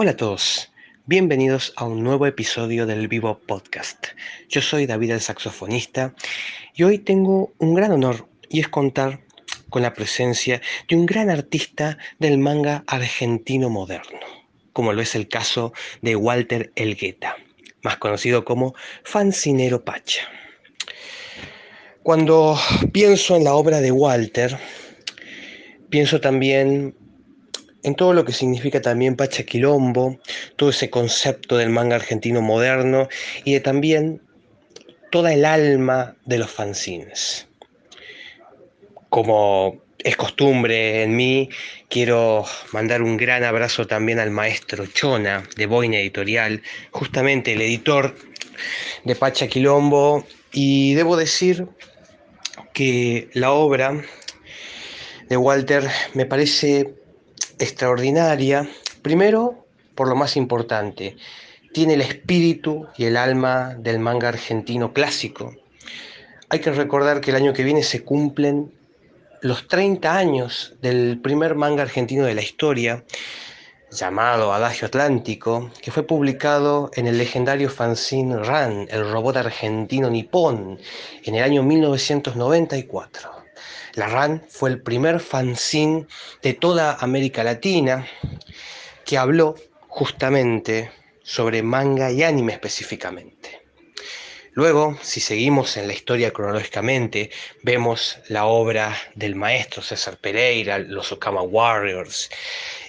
Hola a todos, bienvenidos a un nuevo episodio del Vivo Podcast. Yo soy David el saxofonista y hoy tengo un gran honor y es contar con la presencia de un gran artista del manga argentino moderno, como lo es el caso de Walter Elgueta, más conocido como Fancinero Pacha. Cuando pienso en la obra de Walter, pienso también en todo lo que significa también Pachaquilombo, todo ese concepto del manga argentino moderno y de también toda el alma de los fanzines. Como es costumbre en mí, quiero mandar un gran abrazo también al maestro Chona de Boina Editorial, justamente el editor de Pachaquilombo, y debo decir que la obra de Walter me parece extraordinaria, primero por lo más importante, tiene el espíritu y el alma del manga argentino clásico. Hay que recordar que el año que viene se cumplen los 30 años del primer manga argentino de la historia, llamado Adagio Atlántico, que fue publicado en el legendario fanzine RAN, el robot argentino nipón, en el año 1994. La RAN fue el primer fanzine de toda América Latina que habló justamente sobre manga y anime específicamente. Luego, si seguimos en la historia cronológicamente, vemos la obra del maestro César Pereira, los Okama Warriors,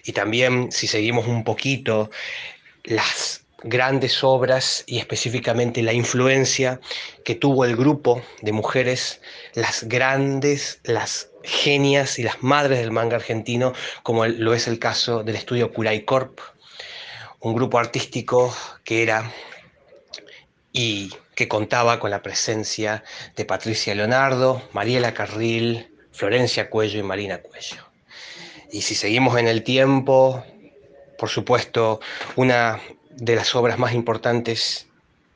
y también si seguimos un poquito las grandes obras y específicamente la influencia que tuvo el grupo de mujeres, las grandes, las genias y las madres del manga argentino, como lo es el caso del estudio Kurai Corp, un grupo artístico que era y que contaba con la presencia de Patricia Leonardo, Mariela Carril, Florencia Cuello y Marina Cuello. Y si seguimos en el tiempo, por supuesto, una de las obras más importantes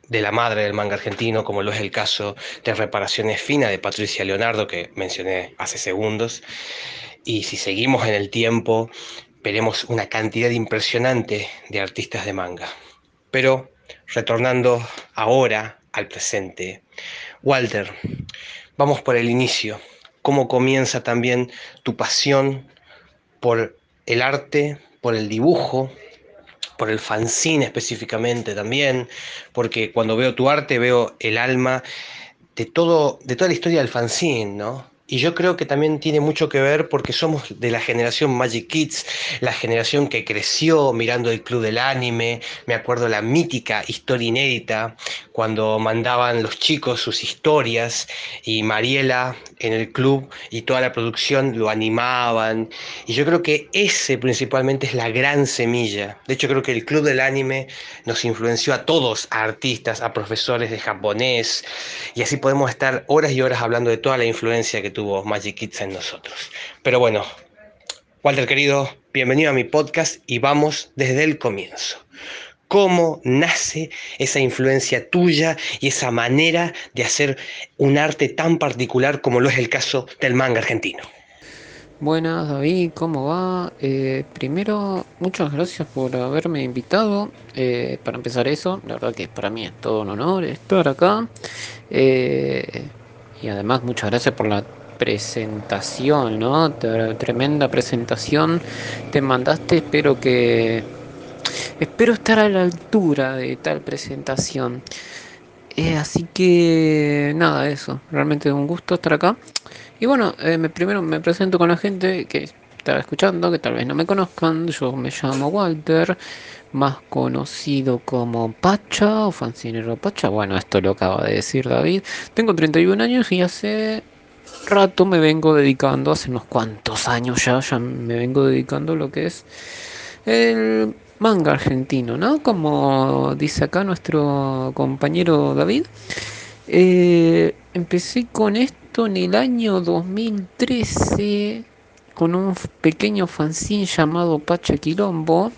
de la madre del manga argentino, como lo es el caso de Reparaciones Fina de Patricia Leonardo, que mencioné hace segundos. Y si seguimos en el tiempo, veremos una cantidad impresionante de artistas de manga. Pero retornando ahora al presente, Walter, vamos por el inicio. ¿Cómo comienza también tu pasión por el arte, por el dibujo, por el fanzine específicamente también, porque cuando veo tu arte veo el alma de todo, de toda la historia del fanzine, ¿no? Y yo creo que también tiene mucho que ver porque somos de la generación Magic Kids, la generación que creció mirando el club del anime. Me acuerdo la mítica historia inédita, cuando mandaban los chicos sus historias y Mariela en el club y toda la producción lo animaban. Y yo creo que ese principalmente es la gran semilla. De hecho, creo que el club del anime nos influenció a todos, a artistas, a profesores de japonés. Y así podemos estar horas y horas hablando de toda la influencia que tuvo Magic Kids en nosotros. Pero bueno, Walter querido, bienvenido a mi podcast y vamos desde el comienzo. ¿Cómo nace esa influencia tuya y esa manera de hacer un arte tan particular como lo es el caso del manga argentino? Buenas David, ¿cómo va? Eh, primero, muchas gracias por haberme invitado. Eh, para empezar eso, la verdad que para mí es todo un honor estar acá. Eh, y además muchas gracias por la presentación, ¿no? Tremenda presentación te mandaste, espero que... Espero estar a la altura de tal presentación. Eh, así que nada, eso. Realmente un gusto estar acá. Y bueno, eh, me, primero me presento con la gente que está escuchando, que tal vez no me conozcan. Yo me llamo Walter, más conocido como Pacha o Fancinero Pacha. Bueno, esto lo acaba de decir David. Tengo 31 años y hace rato me vengo dedicando, hace unos cuantos años ya, ya me vengo dedicando a lo que es el manga argentino, ¿no? Como dice acá nuestro compañero David. Eh, empecé con esto en el año 2013 con un pequeño fanzine llamado Pacha Quilombo.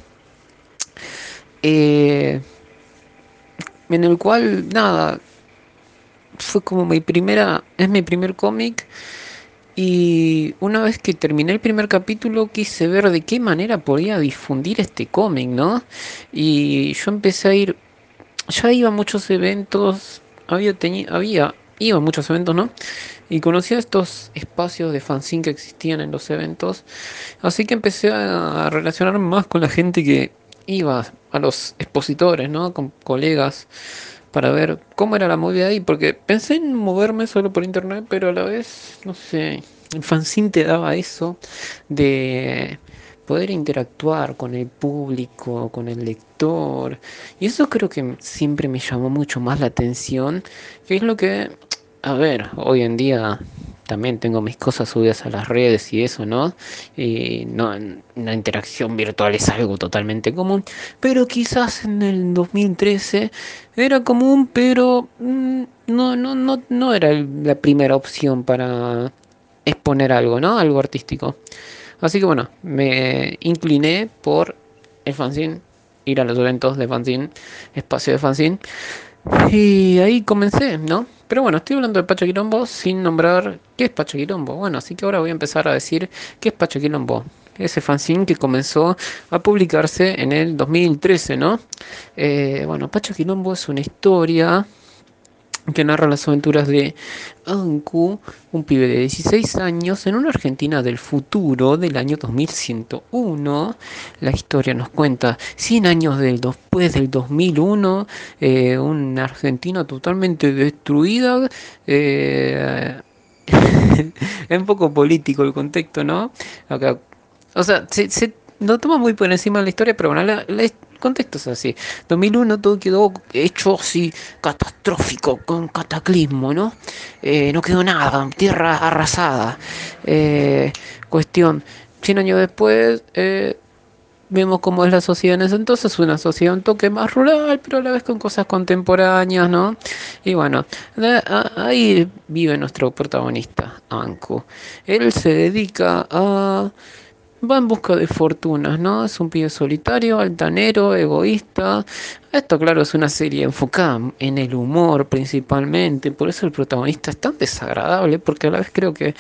Eh, en el cual, nada, fue como mi primera, es mi primer cómic Y una vez que terminé el primer capítulo quise ver de qué manera podía difundir este cómic, ¿no? Y yo empecé a ir, ya iba a muchos eventos, había, tenido, había, iba a muchos eventos, ¿no? Y conocía estos espacios de fanzine que existían en los eventos. Así que empecé a relacionarme más con la gente que iba a los expositores, ¿no? Con colegas para ver cómo era la movida ahí, porque pensé en moverme solo por internet, pero a la vez, no sé, el fanzine te daba eso de poder interactuar con el público, con el lector, y eso creo que siempre me llamó mucho más la atención, que es lo que, a ver, hoy en día también tengo mis cosas subidas a las redes y eso, ¿no? Y no, una interacción virtual es algo totalmente común, pero quizás en el 2013 era común, pero mm, no, no, no, no era la primera opción para exponer algo, ¿no? Algo artístico. Así que bueno, me incliné por el fanzine, ir a los eventos de fanzine, espacio de fanzine, y ahí comencé, ¿no? Pero bueno, estoy hablando de Pachaquilombo sin nombrar qué es Pachaquilombo. Bueno, así que ahora voy a empezar a decir qué es Pachaquilombo. Ese fanzine que comenzó a publicarse en el 2013, ¿no? Eh, bueno, Pachaquilombo es una historia que narra las aventuras de Anku, un pibe de 16 años, en una Argentina del futuro del año 2101. La historia nos cuenta 100 años después del 2001, eh, una Argentina totalmente destruida. Eh, es un poco político el contexto, ¿no? o sea, se, se toma muy por encima de la historia, pero bueno, la, la, contexto es así. 2001 todo quedó hecho así catastrófico, con cataclismo, ¿no? Eh, no quedó nada, tierra arrasada. Eh, cuestión, 100 años después... Eh, vemos cómo es la sociedad en ese entonces, una sociedad un toque más rural, pero a la vez con cosas contemporáneas, ¿no? Y bueno, ahí vive nuestro protagonista, Anku. Él se dedica a va en busca de fortunas, ¿no? Es un pibe solitario, altanero, egoísta. Esto, claro, es una serie enfocada en el humor principalmente, por eso el protagonista es tan desagradable, porque a la vez creo que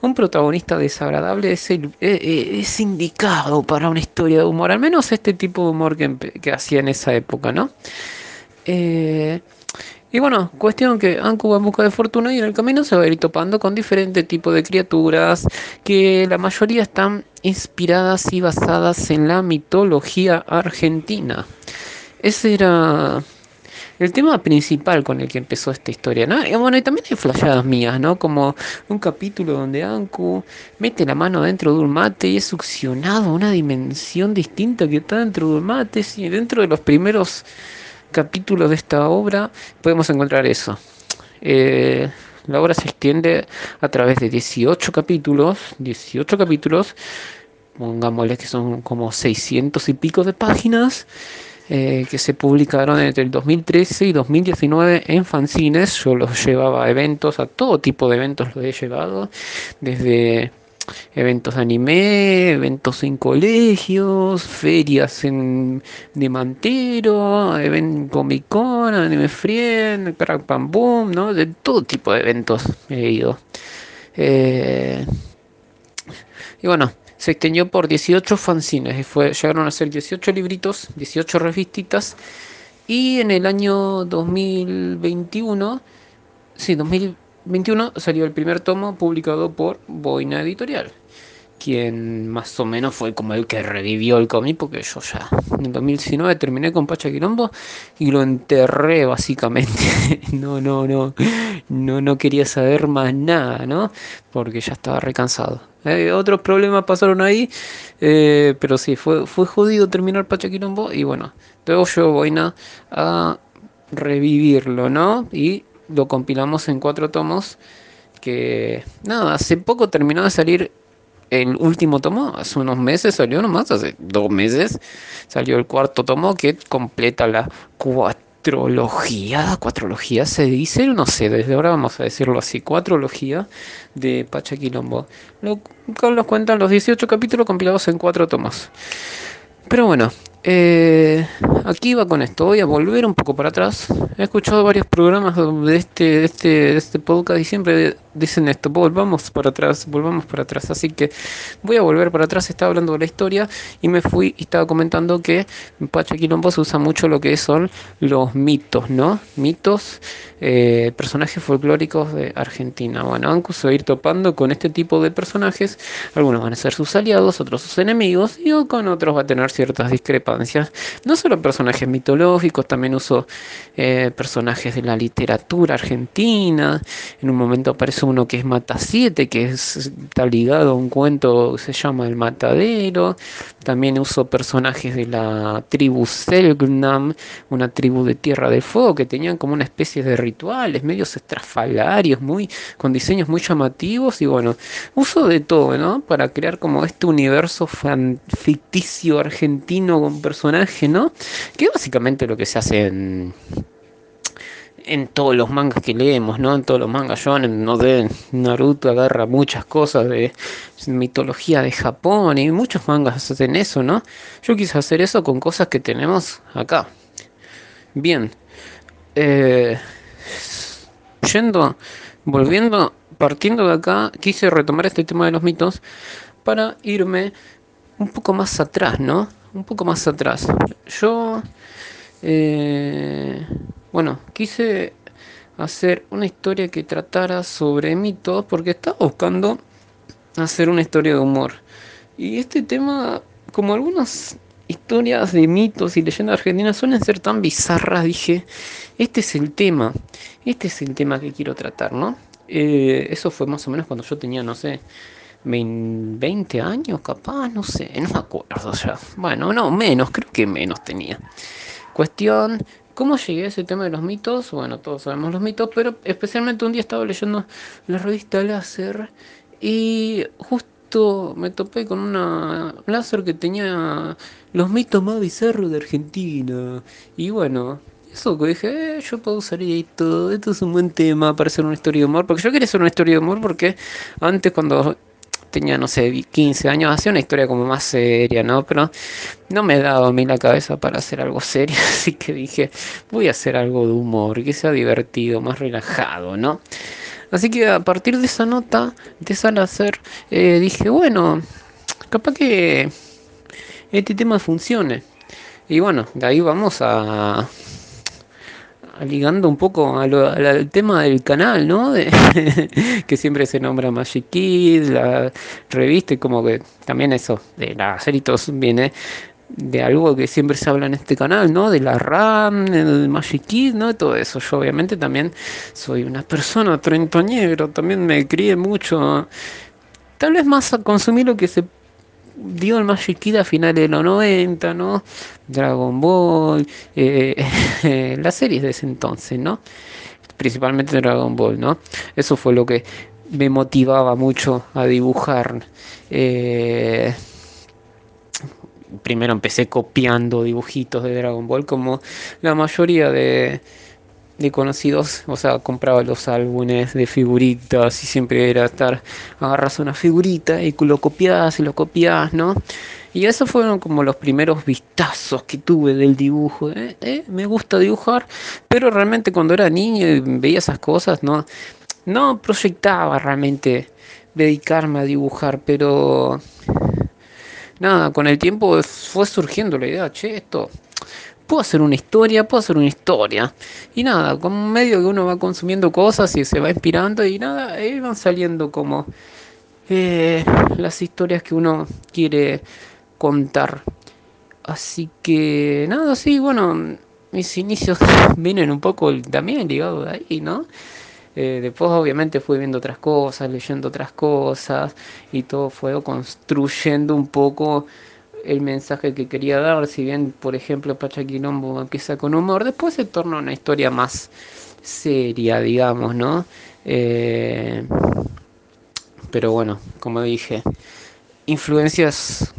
un protagonista desagradable es, el, e, e, es, indicado para una historia de humor, al menos este tipo de humor que, que hacía en esa época, ¿no? Eh, y bueno, cuestión que Anku va en busca de fortuna y en el camino se va a ir topando con diferentes tipos de criaturas que la mayoría están inspiradas y basadas en la mitología argentina. Ese era el tema principal con el que empezó esta historia, ¿no? Y bueno, y también hay flashadas mías, ¿no? Como un capítulo donde Anku mete la mano dentro de un mate y es succionado a una dimensión distinta que está dentro de un mate, y dentro de los primeros capítulos de esta obra podemos encontrar eso. Eh, la obra se extiende a través de 18 capítulos, 18 capítulos, pongámosle que son como 600 y pico de páginas, eh, que se publicaron entre el 2013 y 2019 en fanzines. Yo los llevaba a eventos, a todo tipo de eventos los he llevado, desde eventos anime, eventos en colegios, ferias en, de Mantero, event Comic Con, Anime Friend, Crack Bam Boom, ¿no? De todo tipo de eventos he ido. Eh, y bueno, se extendió por 18 fanzines, y fue, llegaron a ser 18 libritos, 18 revistitas, y en el año 2021, sí, 2021, 21 salió el primer tomo publicado por Boina Editorial, quien más o menos fue como el que revivió el cómic, porque yo ya en 2019 terminé con Pacha Quilombo y lo enterré básicamente. no, no, no, no, no quería saber más nada, ¿no? Porque ya estaba recansado. Eh, otros problemas pasaron ahí, eh, pero sí, fue, fue jodido terminar Pacha Quilombo y bueno, luego yo Boina a revivirlo, ¿no? Y lo compilamos en cuatro tomos que nada, hace poco terminó de salir el último tomo, hace unos meses salió nomás, hace dos meses salió el cuarto tomo que completa la cuatrología, cuatrología se dice, no sé, desde ahora vamos a decirlo así, cuatrología de Pachaquilombo, lo, los cuentan los 18 capítulos compilados en cuatro tomos. Pero bueno, Eh, aquí va con esto, voy a volver un poco para atrás. He escuchado varios programas de este, de este, de este podcast y siempre dicen esto, volvamos para atrás, volvamos para atrás. Así que voy a volver para atrás, estaba hablando de la historia y me fui y estaba comentando que en Pacha Quilombo se usa mucho lo que son los mitos, ¿no? Mitos, eh, personajes folclóricos de Argentina. Bueno, vamos a ir topando con este tipo de personajes. Algunos van a ser sus aliados, otros sus enemigos y con otros va a tener ciertas discrepancias. No solo personajes mitológicos, también uso eh, personajes de la literatura argentina. En un momento aparece uno que es Mata 7, que está ligado a un cuento que se llama El Matadero. También uso personajes de la tribu Selgnam, una tribu de Tierra del Fuego, que tenían como una especie de rituales, medios estrafalarios, muy, con diseños muy llamativos. Y bueno, uso de todo, ¿no? Para crear como este universo ficticio argentino personaje, ¿no? Que básicamente lo que se hace en todos los mangas que leemos, ¿no? En todos los mangas shonen, no Naruto agarra muchas cosas de mitología de Japón y muchos mangas hacen eso, ¿no? Yo quise hacer eso con cosas que tenemos acá. Bien. Eh, yendo, volviendo, partiendo de acá, quise retomar este tema de los mitos para irme un poco más atrás, ¿no? Un poco más atrás. Yo... Eh, bueno, quise hacer una historia que tratara sobre mitos porque estaba buscando hacer una historia de humor. Y este tema, como algunas historias de mitos y leyendas argentinas suelen ser tan bizarras, dije, este es el tema, este es el tema que quiero tratar, ¿no? Eh, eso fue más o menos cuando yo tenía, no sé, 20 años capaz, no sé, no me acuerdo ya. Bueno, no, menos, creo que menos tenía. Cuestión ¿Cómo llegué a ese tema de los mitos? Bueno, todos sabemos los mitos, pero especialmente un día estaba leyendo la revista Láser y justo me topé con una láser que tenía los mitos más bizarros de Argentina. Y bueno, eso que dije, eh, yo puedo usar esto, esto es un buen tema para hacer una historia de humor, porque yo quería hacer una historia de humor porque antes cuando tenía, no sé, 15 años, hacía una historia como más seria, ¿no? Pero no me daba a mí la cabeza para hacer algo serio, así que dije, voy a hacer algo de humor, que sea divertido, más relajado, ¿no? Así que a partir de esa nota, de esa láser, eh, dije, bueno, capaz que este tema funcione. Y bueno, de ahí vamos a, ligando un poco al tema del canal, ¿no? que siempre se nombra Magic Kids, la revista, y como que también eso, de la seritos viene de algo que siempre se habla en este canal, ¿no? De la RAM, del Magic Kids, ¿no? De todo eso. Yo obviamente también soy una persona treintañera, también me crié mucho, tal vez más a consumir lo que se dio Magic Kid a finales de los 90, ¿no? Dragon Ball, eh, las series de ese entonces, ¿no? Principalmente Dragon Ball, ¿no? Eso fue lo que me motivaba mucho a dibujar. Eh, primero empecé copiando dibujitos de Dragon Ball como la mayoría de de conocidos, o sea, compraba los álbumes de figuritas y siempre era estar, agarras una figurita y lo copias y lo copias, ¿no? Y esos fueron como los primeros vistazos que tuve del dibujo. ¿eh? ¿Eh? Me gusta dibujar, pero realmente cuando era niño y veía esas cosas, no, no proyectaba realmente dedicarme a dibujar, pero nada, con el tiempo fue surgiendo la idea, che, esto puedo hacer una historia, puedo hacer una historia. Y nada, como medio que uno va consumiendo cosas y se va inspirando y nada, ahí van saliendo como eh, las historias que uno quiere contar. Así que nada, sí, bueno, mis inicios vienen un poco también ligados de ahí, ¿no? Eh, después obviamente fui viendo otras cosas, leyendo otras cosas y todo fue construyendo un poco el mensaje que quería dar, si bien por ejemplo Pachaquilombo empieza con humor, después se torna una historia más seria, digamos, ¿no? Eh, pero bueno, como dije, influencias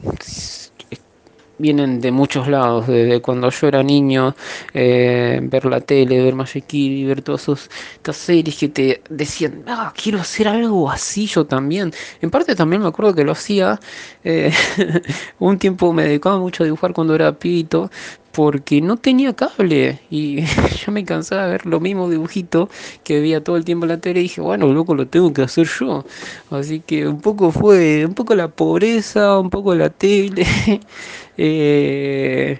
vienen de muchos lados, desde cuando yo era niño, eh, ver la tele, ver Magic y ver todas estas series que te decían, ah, quiero hacer algo así yo también. En parte también me acuerdo que lo hacía, eh, un tiempo me dedicaba mucho a dibujar cuando era pibito, porque no tenía cable y yo me cansaba de ver lo mismo dibujito que veía todo el tiempo en la tele y dije, bueno, loco, lo tengo que hacer yo. Así que un poco fue, un poco la pobreza, un poco la tele. Eh,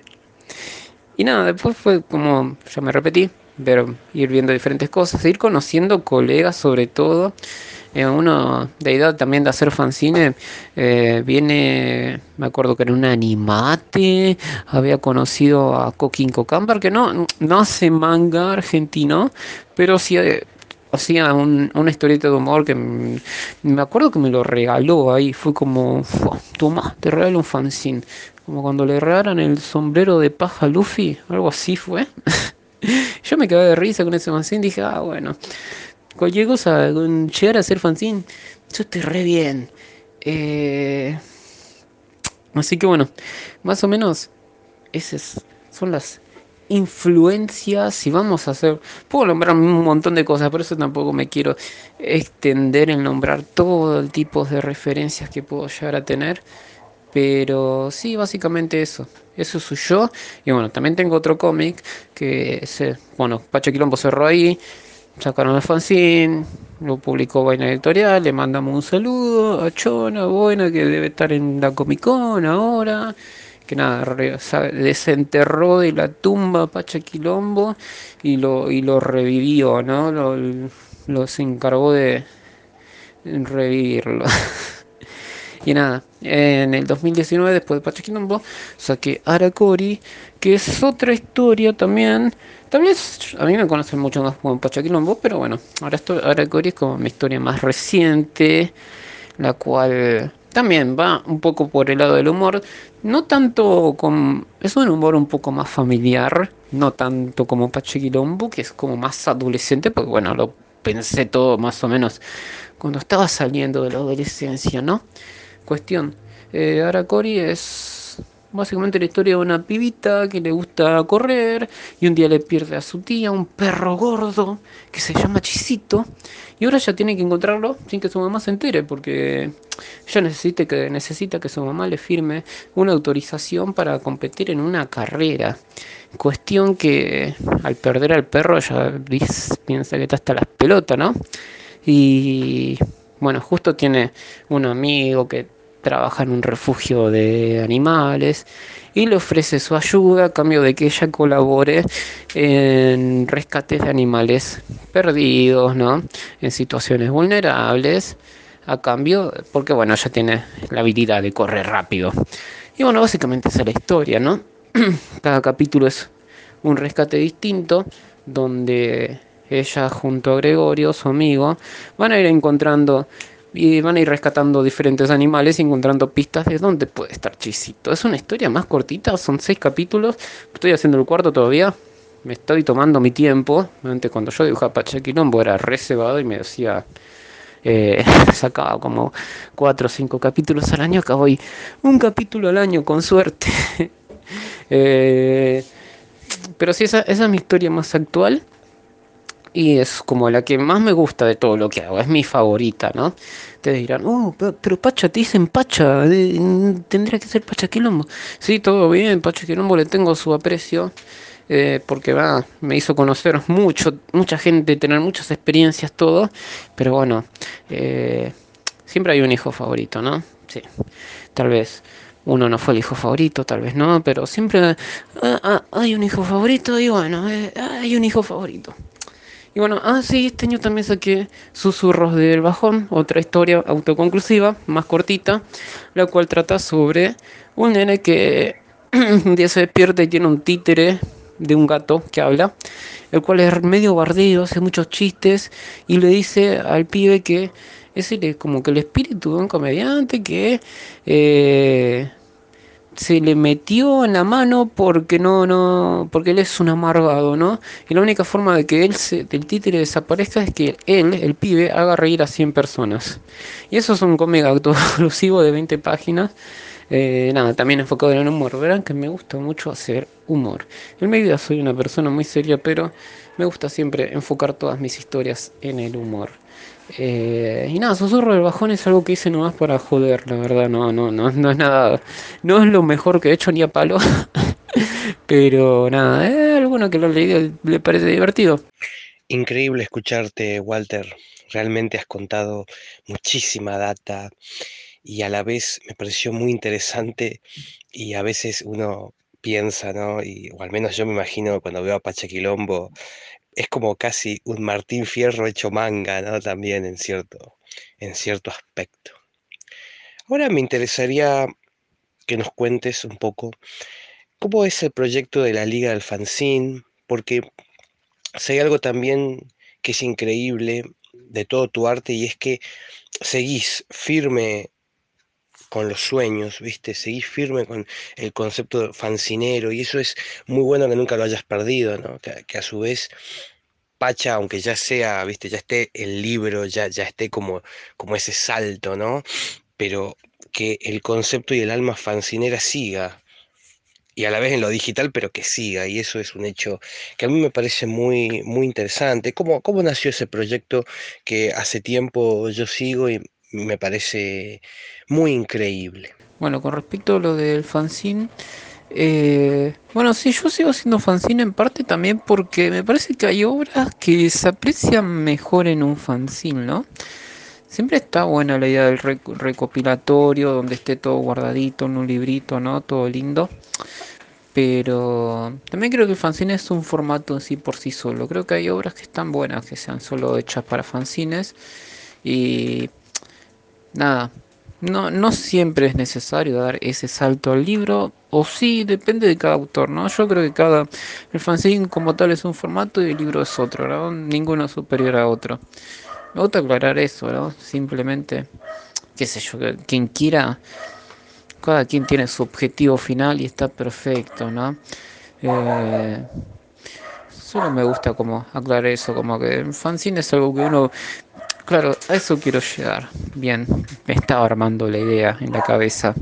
y nada, después fue como, ya me repetí, pero ir viendo diferentes cosas, ir conociendo colegas sobre todo. Eh, uno de edad también de hacer fanzine, eh, viene, me acuerdo que era un animate, había conocido a Coquín Cocambar, que no, no hace manga argentino, pero sí eh, hacía una historieta de humor que me, acuerdo que me lo regaló ahí, fue como, toma, te regalo un fanzine, como cuando le regalaron el sombrero de paja a Luffy, algo así fue. Yo me quedé de risa con ese fanzine, dije, ah, bueno, cualquier cosa, con llegar a ser fanzine, yo estoy re bien. Eh, así que bueno, más o menos esas son las influencias y vamos a hacer puedo nombrar un montón de cosas por eso tampoco me quiero extender en nombrar todo el tipo de referencias que puedo llegar a tener pero sí básicamente eso eso soy yo y bueno también tengo otro cómic que se bueno Pacho Quilombo cerró ahí sacaron el fanzine, lo publicó Vaina Editorial, le mandamos un saludo a Chona, Buena, que debe estar en la Comic Con ahora, que nada, desenterró de la tumba Pacha Quilombo y lo, y lo revivió, ¿no? Lo se encargó de revivirlo. y nada, en el 2019, después de Pacha Quilombo, saqué Aracori, que es otra historia también Tal vez a mí me conocen mucho más como Pachaquilombo, pero bueno, ahora, Cory es como mi historia más reciente, la cual también va un poco por el lado del humor, no tanto con... es un humor un poco más familiar, no tanto como Pachaquilombo, que es como más adolescente, porque bueno, lo pensé todo más o menos cuando estaba saliendo de la adolescencia, ¿no? Cuestión, eh, Aracori es Básicamente la historia de una pibita que le gusta correr y un día le pierde a su tía, un perro gordo que se llama Chisito y ahora ya tiene que encontrarlo sin que su mamá se entere porque ella necesita que, necesita que su mamá le firme una autorización para competir en una carrera. Cuestión que al perder al perro ella piensa que está hasta las pelotas, ¿no? Y bueno, justo tiene un amigo que trabaja en un refugio de animales y le ofrece su ayuda a cambio de que ella colabore en rescates de animales perdidos, ¿no? En situaciones vulnerables, a cambio, porque bueno, ella tiene la habilidad de correr rápido. Y bueno, básicamente esa es la historia, ¿no? Cada capítulo es un rescate distinto, donde ella junto a Gregorio, su amigo, van a ir encontrando y van a ir rescatando diferentes animales y encontrando pistas de dónde puede estar Chisito. Es una historia más cortita, son seis capítulos. Estoy haciendo el cuarto todavía. Me estoy tomando mi tiempo. Antes cuando yo dibujaba Pachequilombo era reservado y me decía... Eh, sacaba como cuatro o cinco capítulos al año. Acá voy un capítulo al año con suerte. eh, pero sí, esa, esa es mi historia más actual y es como la que más me gusta de todo lo que hago, es mi favorita, ¿no? Te dirán, oh, pero Pacha, te dicen Pacha, tendría que ser Pacha Quilombo. Sí, todo bien, Pacha Quilombo le tengo su aprecio, eh, porque va, me hizo conocer mucho, mucha gente, tener muchas experiencias, todo, pero bueno, eh, siempre hay un hijo favorito, ¿no? Sí, tal vez uno no fue el hijo favorito, tal vez no, pero siempre ah, ah, hay un hijo favorito y bueno, eh, hay un hijo favorito. Y bueno, ah, sí, este año también saqué Susurros del Bajón, otra historia autoconclusiva, más cortita, la cual trata sobre un nene que un día se despierta y tiene un títere de un gato que habla, el cual es medio bardeo, hace muchos chistes y le dice al pibe que es como que el espíritu de un comediante que eh, se le metió en la mano porque no, no, porque él es un amargado, ¿no? Y la única forma de que él se, del títere desaparezca es que él, el pibe, haga reír a 100 personas. Y eso es un cómic autoconclusivo de 20 páginas, Eh, nada, también enfocado en el humor. Verán que me gusta mucho hacer humor. En mi vida soy una persona muy seria, pero me gusta siempre enfocar todas mis historias en el humor. Eh, y nada, susurro del bajón es algo que hice nomás para joder, la verdad, no, no, no, no es nada, no es lo mejor que he hecho ni a palo, pero nada, eh, alguno que lo ha leído le parece divertido. Increíble escucharte, Walter. Realmente has contado muchísima data y a la vez me pareció muy interesante y a veces uno piensa, ¿no? O al menos yo me imagino cuando veo a Pachaquilombo, es como casi un Martín Fierro hecho manga, ¿no? También en cierto, en cierto aspecto. Ahora me interesaría que nos cuentes un poco cómo es el proyecto de la Liga del Fanzine, porque si hay algo también que es increíble de todo tu arte y es que seguís firme con los sueños, ¿viste? Seguís firme con el concepto fancinero y eso es muy bueno que nunca lo hayas perdido, ¿no? Que, a su vez Pacha, aunque ya sea, ¿viste? Ya esté el libro, ya, ya esté como, como ese salto, ¿no? Pero que el concepto y el alma fancinera siga, y a la vez en lo digital, pero que siga, y eso es un hecho que a mí me parece muy, muy interesante. ¿Cómo, cómo nació ese proyecto que hace tiempo yo sigo y me parece muy increíble. Bueno, con respecto a lo del fanzine, eh, bueno, sí, yo sigo haciendo fanzine en parte también porque me parece que hay obras que se aprecian mejor en un fanzine, ¿no? Siempre está buena la idea del recopilatorio, donde esté todo guardadito en un librito, ¿no? Todo lindo. Pero también creo que el fanzine es un formato en sí por sí solo. Creo que hay obras que están buenas, que sean solo hechas para fanzines. Y nada, no, no siempre es necesario dar ese salto al libro, o sí, depende de cada autor, ¿no? Yo creo que cada, el fanzine como tal es un formato y el libro es otro, ¿no? Ninguno superior a otro. Me gusta aclarar eso, ¿no? Simplemente, qué sé yo, quien quiera, cada quien tiene su objetivo final y está perfecto, ¿no? Eh, solo me gusta como aclarar eso, como que el fanzine es algo que uno Claro, a eso quiero llegar. Bien, me estaba armando la idea en la cabeza.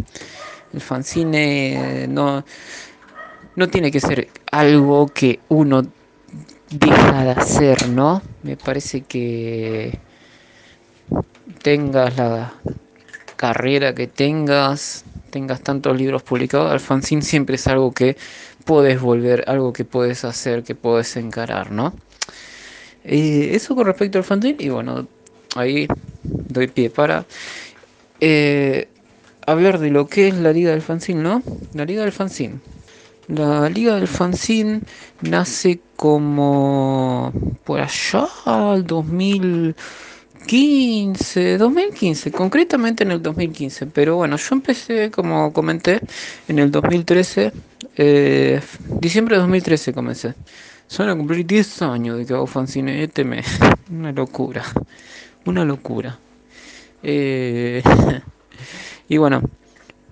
El fanzine no, no tiene que ser algo que uno deja de hacer, ¿no? Me parece que tengas la carrera que tengas, tengas tantos libros publicados, el fanzine siempre es algo que puedes volver, algo que puedes hacer, que puedes encarar, ¿no? Eh, eso con respecto al fanzine, y bueno, ahí doy pie para eh, hablar de lo que es la Liga del Fanzine, ¿no? La Liga del Fanzine. La Liga del Fanzine nace como por allá al 2015, 2015, concretamente en el 2015. Pero bueno, yo empecé, como comenté, en el 2013, eh, diciembre de 2013 comencé. Son cumplir 10 años de que hago fanzine, este me... una locura una locura. Eh, y bueno,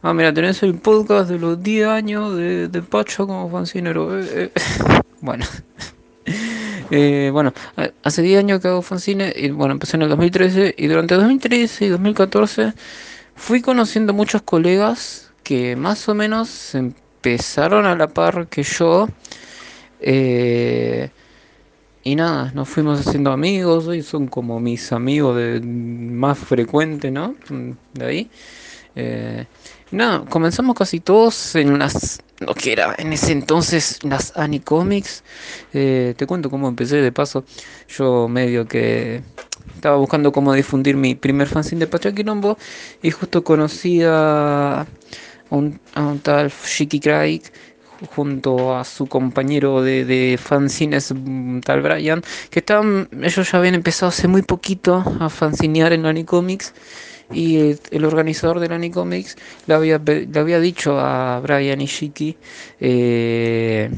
ah, mira, tenés el podcast de los 10 años de, de Pacho como fancinero. Eh, eh. bueno. bueno, hace 10 años que hago fanzine y bueno, empecé en el 2013 y durante 2013 y 2014 fui conociendo muchos colegas que más o menos empezaron a la par que yo. Eh, y nada, nos fuimos haciendo amigos, y son como mis amigos de, más frecuentes, ¿no? De ahí. Eh, nada, comenzamos casi todos en las, lo que era en ese entonces las Anicomics. Eh, te cuento cómo empecé de paso. Yo medio que estaba buscando cómo difundir mi primer fanzine de Pachaquilombo y justo conocí a un, a un tal Shiki Craig junto a su compañero de, de fanzines mm, tal Brian, que estaban, ellos ya habían empezado hace muy poquito a fanzinear en Anicomics y el, organizador de Anicomics le había, le había dicho a Brian Ishiki eh,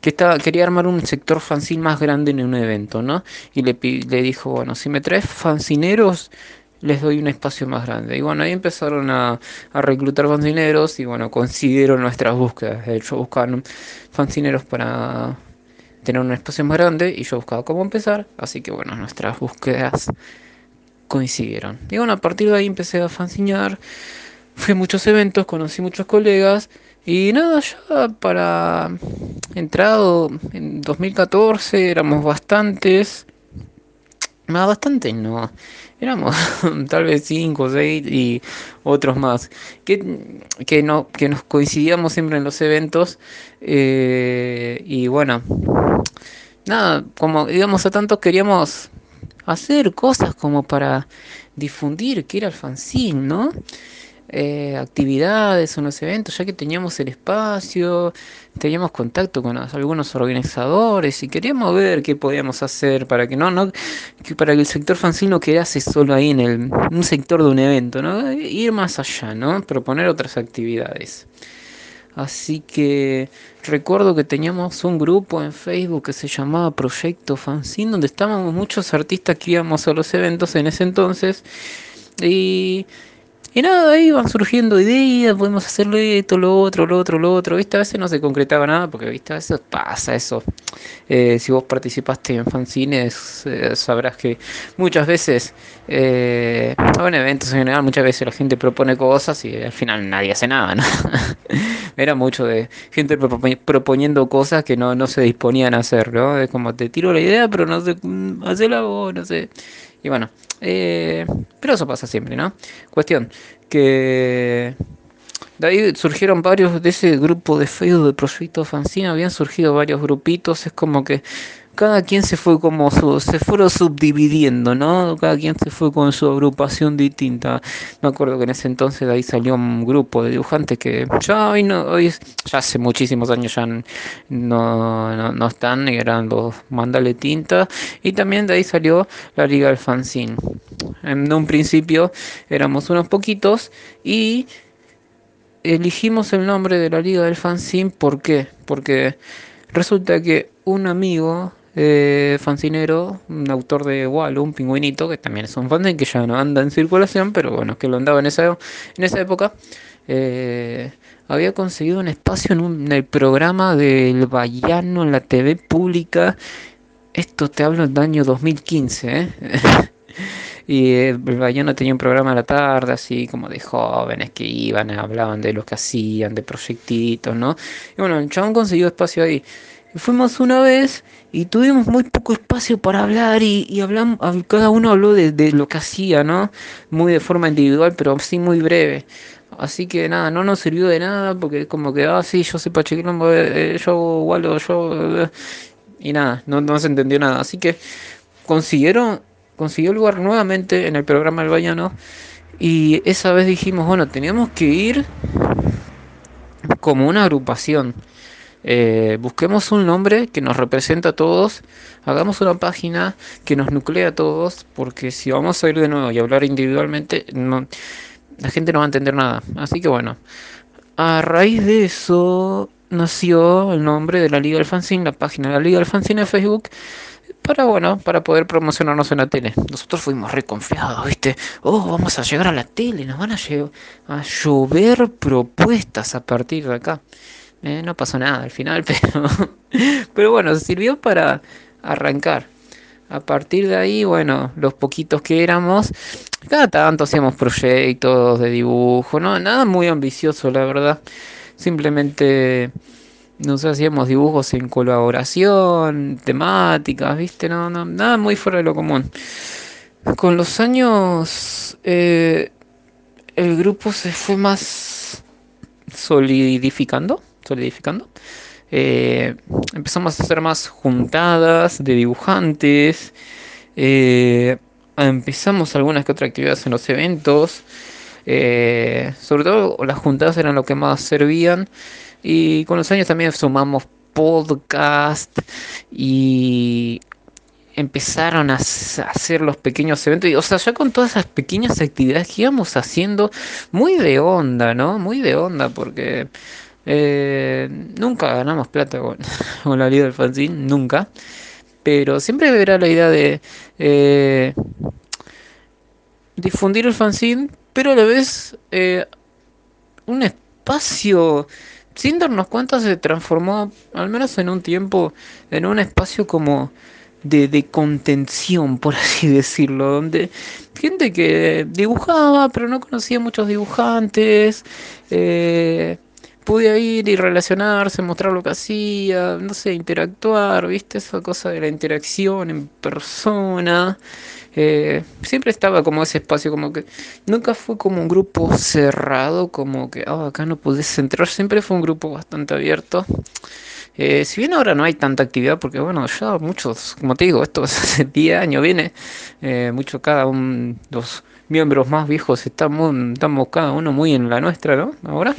que estaba, quería armar un sector fanzine más grande en un evento, ¿no? Y le, le dijo, bueno, si me traes fanzineros les doy un espacio más grande. Y bueno, ahí empezaron a, reclutar fanzineros y bueno, consiguieron nuestras búsquedas. De hecho, buscaban fanzineros para tener un espacio más grande y yo buscaba cómo empezar. Así que bueno, nuestras búsquedas coincidieron. Y bueno, a partir de ahí empecé a fanzinear. fui a muchos eventos, conocí muchos colegas y nada, ya para entrado en 2014 éramos bastantes, más bastantes no, éramos tal vez 5 o 6 y otros más, que, que, no, que nos coincidíamos siempre en los eventos eh, y bueno, nada, como digamos a tantos queríamos hacer cosas como para difundir que era el fanzine, ¿no? Eh, actividades o los eventos, ya que teníamos el espacio, teníamos contacto con algunos organizadores y queríamos ver qué podíamos hacer para que no, no que para que el sector fanzine no quedase solo ahí en el un sector de un evento, ¿no? Ir más allá, ¿no? Proponer otras actividades. Así que recuerdo que teníamos un grupo en Facebook que se llamaba Proyecto Fanzine, donde estábamos muchos artistas que íbamos a los eventos en ese entonces. Y y nada, ahí van surgiendo ideas, podemos hacerle esto, lo otro, lo otro, lo otro. ¿Viste? A veces no se concretaba nada porque, ¿viste? A veces pasa eso. Eh, si vos participaste en fanzines, eh, sabrás que muchas veces, eh, en eventos en general, muchas veces la gente propone cosas y al final nadie hace nada, ¿no? Era mucho de gente proponiendo cosas que no, no se disponían a hacer, ¿no? Es como te tiro la idea, pero no sé, mm, hacela vos, no sé. Y bueno, eh, pero eso pasa siempre, ¿no? Cuestión, que de ahí surgieron varios de ese grupo de Facebook de Proyecto Fanzine, habían surgido varios grupitos, es como que cada quien se fue como su, se fueron subdividiendo, ¿no? Cada quien se fue con su agrupación distinta. Me acuerdo que en ese entonces de ahí salió un grupo de dibujantes que ya hoy no, hoy ya hace muchísimos años ya no, no, no están, eran los Mandale Tinta, y también de ahí salió la Liga del Fanzine. En un principio éramos unos poquitos y elegimos el nombre de la Liga del Fanzine, ¿por qué? Porque resulta que un amigo eh, fancinero, un autor de Wallo, un pingüinito, que también es un fanzine que ya no anda en circulación, pero bueno, que lo andaba en esa, en esa época, eh, había conseguido un espacio en, el programa del Bayano en la TV pública. Esto te hablo del año 2015, ¿eh? y el Bayano tenía un programa a la tarde, así como de jóvenes que iban, hablaban de lo que hacían, de proyectitos, ¿no? Y bueno, el chabón consiguió espacio ahí. Fuimos una vez y tuvimos muy poco espacio para hablar y, hablamos, cada uno habló de, lo que hacía, ¿no? Muy de forma individual, pero sí muy breve. Así que nada, no nos sirvió de nada porque como que, ah, sí, yo soy Pachequilombo, eh, eh, yo Waldo, yo... Eh, y nada, no, no se entendió nada. Así que consiguieron, consiguió lugar nuevamente en el programa El Bayano y esa vez dijimos, bueno, teníamos que ir como una agrupación. Eh, busquemos un nombre que nos representa a todos, hagamos una página que nos nuclea a todos, porque si vamos a ir de nuevo y hablar individualmente, la gente no va a entender nada. Así que bueno, a raíz de eso nació el nombre de la Liga del Fanzine, la página de la Liga del Fanzine en Facebook, para bueno, para poder promocionarnos en la tele. Nosotros fuimos reconfiados, ¿viste? Oh, vamos a llegar a la tele, nos van a, a llover propuestas a partir de acá. Eh, no pasó nada al final, pero, pero bueno, sirvió para arrancar. A partir de ahí, bueno, los poquitos que éramos, cada tanto hacíamos proyectos de dibujo, no, nada muy ambicioso, la verdad. Simplemente nos hacíamos dibujos en colaboración, temáticas, viste, no, no, nada muy fuera de lo común. Con los años, eh, el grupo se fue más solidificando edificando eh, empezamos a hacer más juntadas de dibujantes. Eh, empezamos algunas que otras actividades en los eventos. Eh, sobre todo las juntadas eran lo que más servían. Y con los años también sumamos podcast y empezaron a hacer los pequeños eventos. O sea, ya con todas esas pequeñas actividades que íbamos haciendo, muy de onda, ¿no? Muy de onda, porque eh, nunca ganamos plata con, la Liga del Fanzine, nunca. Pero siempre era la idea de eh, difundir el fanzine, pero a la vez eh, un espacio, sin darnos cuenta, se transformó, al menos en un tiempo, en un espacio como de, contención, por así decirlo, donde gente que dibujaba, pero no conocía muchos dibujantes, eh, podía ir y relacionarse, mostrar lo que hacía, no sé, interactuar, ¿viste? Esa cosa de la interacción en persona. Eh, siempre estaba como ese espacio, como que nunca fue como un grupo cerrado, como que oh, acá no podés entrar, siempre fue un grupo bastante abierto. Eh, si bien ahora no hay tanta actividad, porque bueno, ya muchos, como te digo, esto hace 10 años viene, eh, mucho cada uno, los miembros más viejos estamos, estamos cada uno muy en la nuestra, ¿no? Ahora.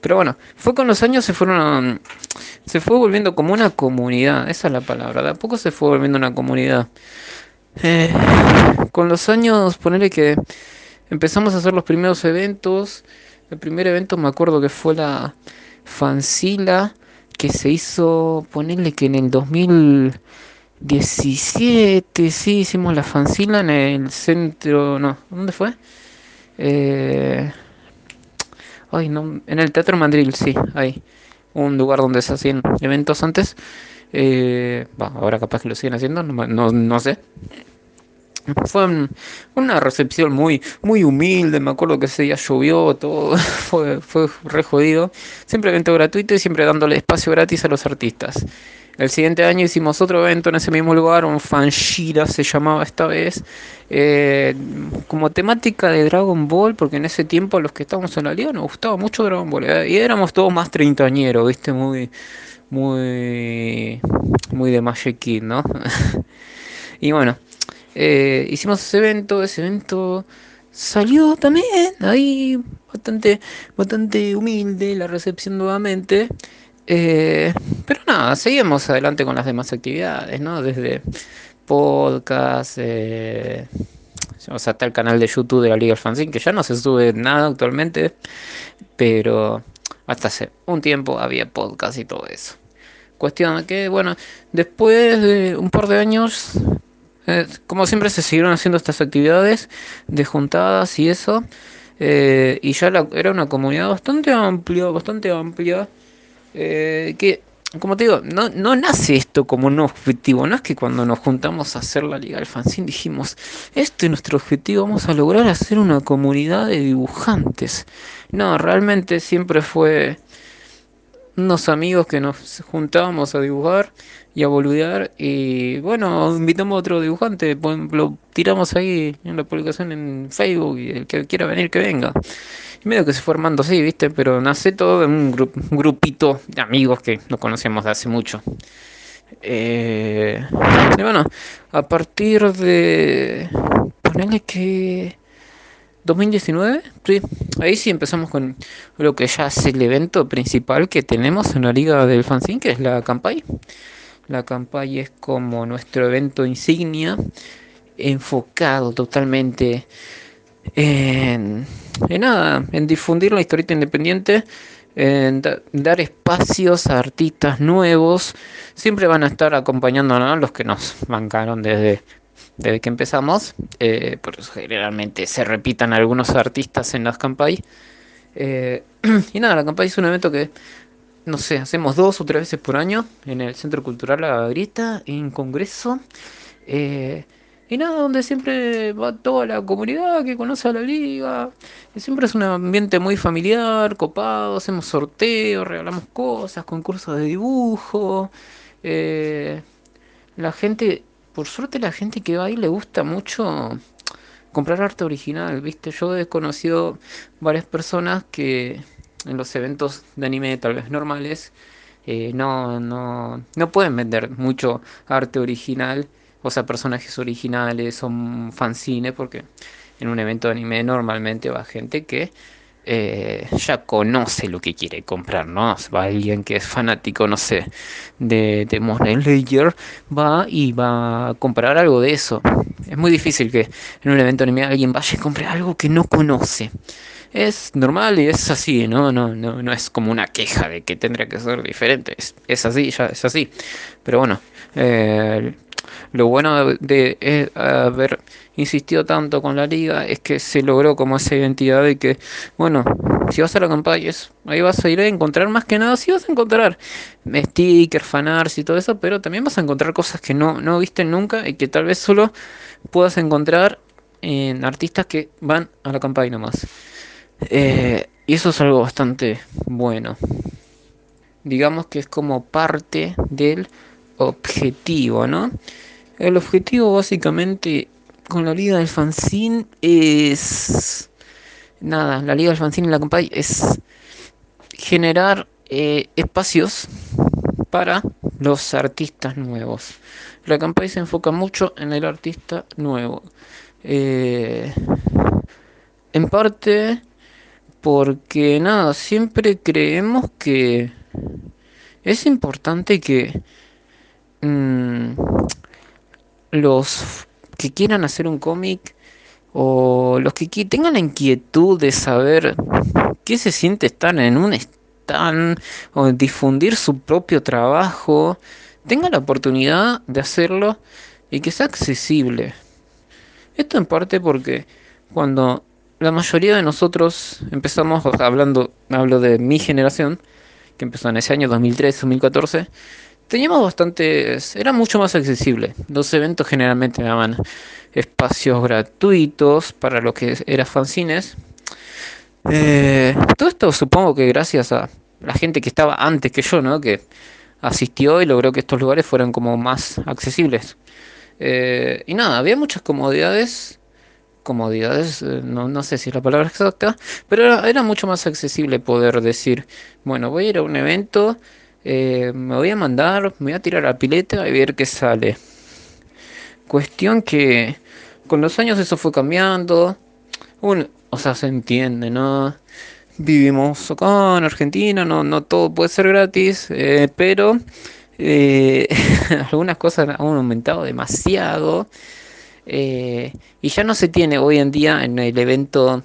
Pero bueno, fue con los años se fueron, se fue volviendo como una comunidad, esa es la palabra, de a poco se fue volviendo una comunidad. Eh, con los años, ponerle que empezamos a hacer los primeros eventos. El primer evento me acuerdo que fue la Fancila, que se hizo, ponerle que en el 2017, sí, hicimos la Fancila en el centro, no, ¿dónde fue? Eh, ay, no, en el Teatro Mandril, sí, ahí. Un lugar donde se hacían eventos antes. Eh, ahora capaz que lo siguen haciendo, no, no sé. Fue una recepción muy, muy humilde, me acuerdo que ese día llovió, todo fue, fue re jodido. Siempre evento gratuito y siempre dándole espacio gratis a los artistas. El siguiente año hicimos otro evento en ese mismo lugar, un fanshira se llamaba esta vez, eh, como temática de Dragon Ball, porque en ese tiempo los que estábamos en la liga nos gustaba mucho Dragon Ball, eh, y éramos todos más treintañeros, viste, muy, muy, muy de Magic ¿no? y bueno, eh, hicimos ese evento, ese evento salió también ahí bastante, bastante humilde la recepción nuevamente. Eh, pero nada, seguimos adelante con las demás actividades, ¿no? Desde podcast, eh, o sea, está el canal de YouTube de la Liga Fanzine, que ya no se sube nada actualmente, pero hasta hace un tiempo había podcast y todo eso. Cuestión que, bueno, después de un par de años eh, como siempre se siguieron haciendo estas actividades de juntadas y eso. Eh, y ya era una comunidad bastante amplia, bastante amplia. Eh, que, como te digo, no, no nace esto como un objetivo. No es que cuando nos juntamos a hacer la Liga del Fanzine dijimos, este es nuestro objetivo, vamos a lograr hacer una comunidad de dibujantes. No, realmente siempre fue unos amigos que nos juntábamos a dibujar y a boludear. Y bueno, invitamos a otro dibujante, lo tiramos ahí en la publicación en Facebook y el que quiera venir que venga. Y medio que se fue así, ¿viste? Pero nace todo en un, grupito de amigos que nos conocemos de hace mucho. Eh, y bueno, a partir de... Ponerle que 2019, sí, ahí sí empezamos con lo que ya es el evento principal que tenemos en la liga del fanzine, que es la campaña. La campaña es como nuestro evento insignia, enfocado totalmente en, nada, en difundir la historieta independiente, en dar espacios a artistas nuevos. Siempre van a estar acompañándonos los que nos bancaron desde desde que empezamos. Eh, por eso generalmente se repitan algunos artistas en las campañas. Eh, y nada, la campaña es un evento que, no sé, hacemos dos o tres veces por año en el Centro Cultural La Grita, en Congreso. Eh, y nada, donde siempre va toda la comunidad que conoce a la liga. Siempre es un ambiente muy familiar, copado, hacemos sorteos, regalamos cosas, concursos de dibujo. la gente por suerte la gente que va ahí le gusta mucho comprar arte original, ¿viste? Yo he conocido varias personas que en los eventos de anime tal vez normales eh, no, no, no pueden vender mucho arte original, o sea, personajes originales o fanzine, porque en un evento de anime normalmente va gente que eh, ya conoce lo que quiere comprar, ¿no? Va alguien que es fanático, no sé, de, de Layer, va y va a comprar algo de eso. Es muy difícil que en un evento anime alguien vaya y compre algo que no conoce. Es normal y es así, ¿no? No, no, no es como una queja de que tendría que ser diferente. Es, así, ya es así. Pero bueno, eh, lo bueno de, de haber insistió tanto con la liga es que se logró como esa identidad de que, bueno, si vas a la campaña, ahí vas a ir a encontrar más que nada, si vas a encontrar stickers, fanarts y todo eso, pero también vas a encontrar cosas que no, no viste nunca y que tal vez solo puedas encontrar en artistas que van a la campaña nomás. Eh, y eso es algo bastante bueno. Digamos que es como parte del objetivo, ¿no? El objetivo básicamente con la liga del fanzine es... Nada, la liga del fanzine en la campaña es generar eh, espacios para los artistas nuevos. La campaña se enfoca mucho en el artista nuevo. Eh, en parte porque nada, siempre creemos que es importante que mm, los que quieran hacer un cómic o los que tengan la inquietud de saber qué se siente estar en un stand o difundir su propio trabajo, tengan la oportunidad de hacerlo y que sea accesible. Esto en parte porque cuando la mayoría de nosotros empezamos, hablando, hablo de mi generación, que empezó en ese año 2013-2014, teníamos bastantes, era mucho más accesible. Los eventos generalmente daban espacios gratuitos para lo que era fanzines. Eh, todo esto supongo que gracias a la gente que estaba antes que yo, ¿no? Que asistió y logró que estos lugares fueran como más accesibles. Eh, y nada, había muchas comodidades. Comodidades, eh, no, no, sé si es la palabra exacta, pero era, mucho más accesible poder decir, bueno, voy a ir a un evento, eh, me voy a mandar, me voy a tirar a la pileta y ver qué sale. Cuestión que con los años eso fue cambiando. o sea, se entiende, ¿no? Vivimos acá en Argentina, no, no todo puede ser gratis, pero eh, algunas cosas han aumentado demasiado. Eh, y ya no se tiene hoy en día en el evento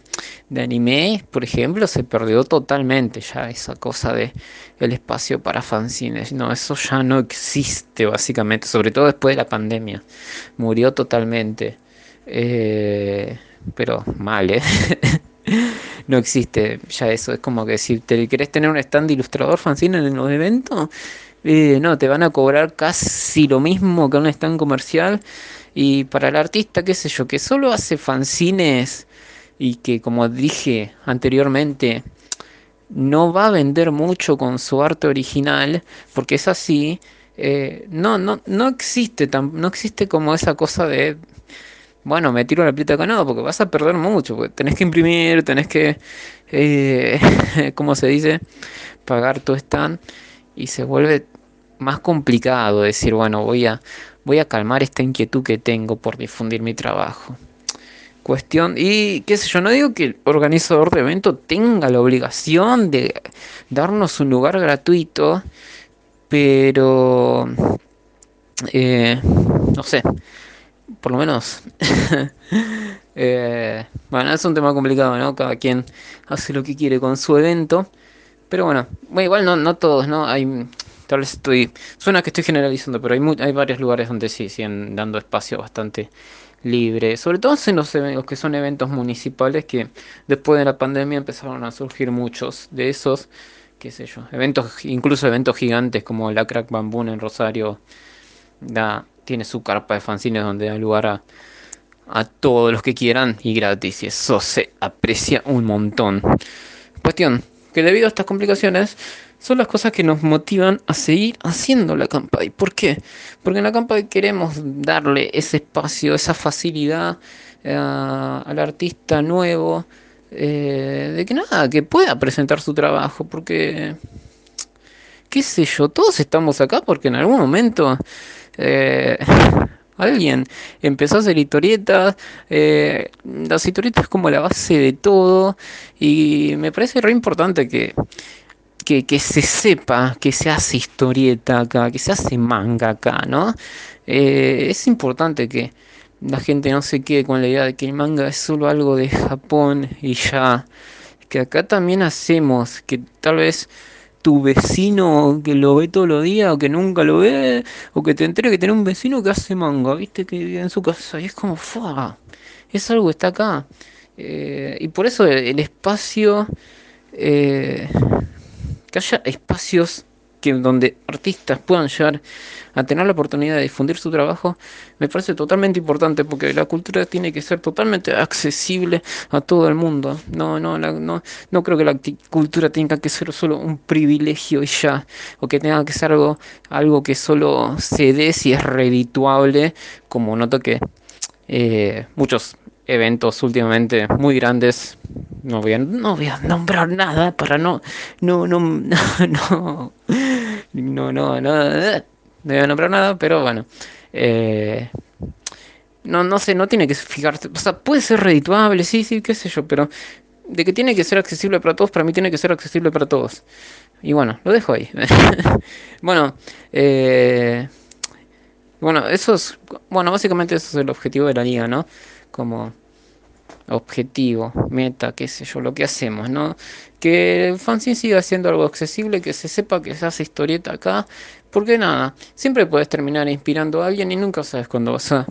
de anime, por ejemplo, se perdió totalmente ya esa cosa de el espacio para fanzines. No, eso ya no existe básicamente, sobre todo después de la pandemia. Murió totalmente. Eh, pero mal, ¿eh? no existe ya eso. Es como que si te querés tener un stand ilustrador fanzine en los eventos, eh, no, te van a cobrar casi lo mismo que un stand comercial. Y para el artista, qué sé yo, que solo hace fanzines y que como dije anteriormente, no va a vender mucho con su arte original, porque es así. Eh, no, no, no existe tan, no existe como esa cosa de bueno, me tiro la plita acá, no, porque vas a perder mucho, porque tenés que imprimir, tenés que, eh, ¿cómo se dice? Pagar tu stand y se vuelve más complicado decir, bueno, voy a, voy a calmar esta inquietud que tengo por difundir mi trabajo. Cuestión, y qué sé yo, no digo que el organizador de evento tenga la obligación de darnos un lugar gratuito, pero, eh, no sé, por lo menos, eh, bueno, es un tema complicado, ¿no? Cada quien hace lo que quiere con su evento. Pero bueno, igual no, no todos, ¿no? Hay, estoy, suena que estoy generalizando, pero hay, hay varios lugares donde sí siguen dando espacio bastante libre, sobre todo en los, los que son eventos municipales que después de la pandemia empezaron a surgir muchos de esos, qué sé yo, eventos, incluso eventos gigantes como la Crack Bamboo en Rosario, da, tiene su carpa de fanzines donde da lugar a, a todos los que quieran y gratis y eso se aprecia un montón. Cuestión, que debido a estas complicaciones son las cosas que nos motivan a seguir haciendo la campaña. ¿Por qué? Porque en la campaña queremos darle ese espacio, esa facilidad eh, al artista nuevo, eh, de que nada, que pueda presentar su trabajo, porque, qué sé yo, todos estamos acá porque en algún momento... Eh, alguien empezó a hacer historietas, eh, las historietas es como la base de todo y me parece re importante que, que, se sepa que se hace historieta acá, que se hace manga acá, ¿no? Eh, es importante que la gente no se quede con la idea de que el manga es solo algo de Japón y ya, que acá también hacemos, que tal vez tu vecino que lo ve todos los días o que nunca lo ve, o que te entere que tiene un vecino que hace manga, viste, que vive en su casa, y es como, ¡fua! Es algo que está acá. Eh, y por eso el espacio eh, que haya espacios que donde artistas puedan llegar a tener la oportunidad de difundir su trabajo, me parece totalmente importante porque la cultura tiene que ser totalmente accesible a todo el mundo. No, no, no, no creo que la cultura tenga que ser solo un privilegio y ya, o que tenga que ser algo, algo que solo se dé si es redituable, como noto que eh, muchos eventos últimamente muy grandes. No voy a, no voy a nombrar nada para no, no, no, no, no, no, no, no, voy a nombrar nada, pero bueno. Eh, no, no sé, no tiene que fijarse. O sea, puede ser redituable, sí, sí, qué sé yo, pero de que tiene que ser accesible para todos, para mí tiene que ser accesible para todos. Y bueno, lo dejo ahí. bueno, eh, bueno, eso es, bueno, básicamente eso es el objetivo de la liga, ¿no? Como objetivo, meta, qué sé yo, lo que hacemos, ¿no? Que el fanzine siga siendo algo accesible, que se sepa que se hace historieta acá, porque nada, siempre puedes terminar inspirando a alguien y nunca sabes cuándo vas a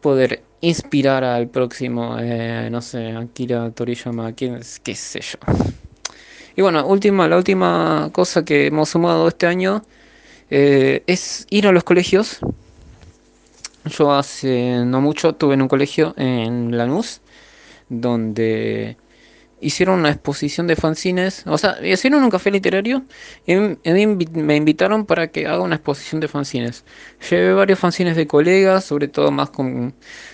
poder inspirar al próximo, eh, no sé, Akira Toriyama, quién qué sé yo. Y bueno, última, la última cosa que hemos sumado este año eh, es ir a los colegios yo hace no mucho tuve en un colegio en Lanús donde hicieron una exposición de fanzines, o sea, hicieron un café literario y me invitaron para que haga una exposición de fanzines. Llevé varios fanzines de colegas, sobre todo más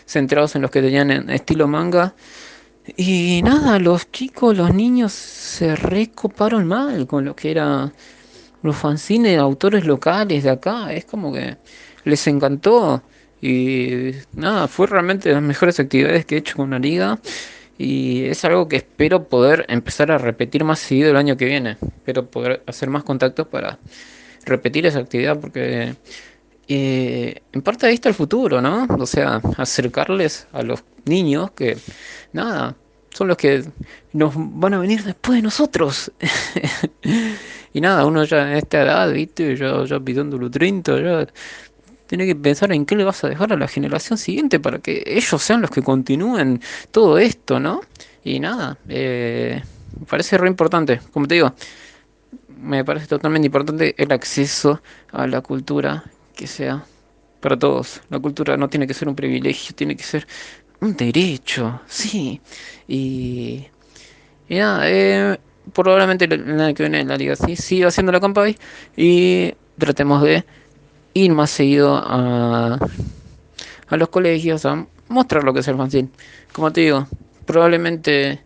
centrados en los que tenían en estilo manga. Y nada, los chicos, los niños se recoparon mal con lo que era los fanzines autores locales de acá. Es como que les encantó. Y nada, fue realmente de las mejores actividades que he hecho con la liga. Y es algo que espero poder empezar a repetir más seguido el año que viene. Espero poder hacer más contactos para repetir esa actividad porque eh, en parte ahí está el futuro, ¿no? O sea, acercarles a los niños que, nada, son los que nos van a venir después de nosotros. y nada, uno ya en esta edad, ¿viste? Ya, ya pidiendo los 30, ya tiene que pensar en qué le vas a dejar a la generación siguiente para que ellos sean los que continúen todo esto, ¿no? Y nada, eh, me parece re importante, como te digo, me parece totalmente importante el acceso a la cultura que sea para todos. La cultura no tiene que ser un privilegio, tiene que ser un derecho, sí. Y, y nada, eh, probablemente el año que viene la liga sí siga haciendo la campaña y tratemos de ir más seguido a, a los colegios a mostrar lo que es el fanzine. Como te digo, probablemente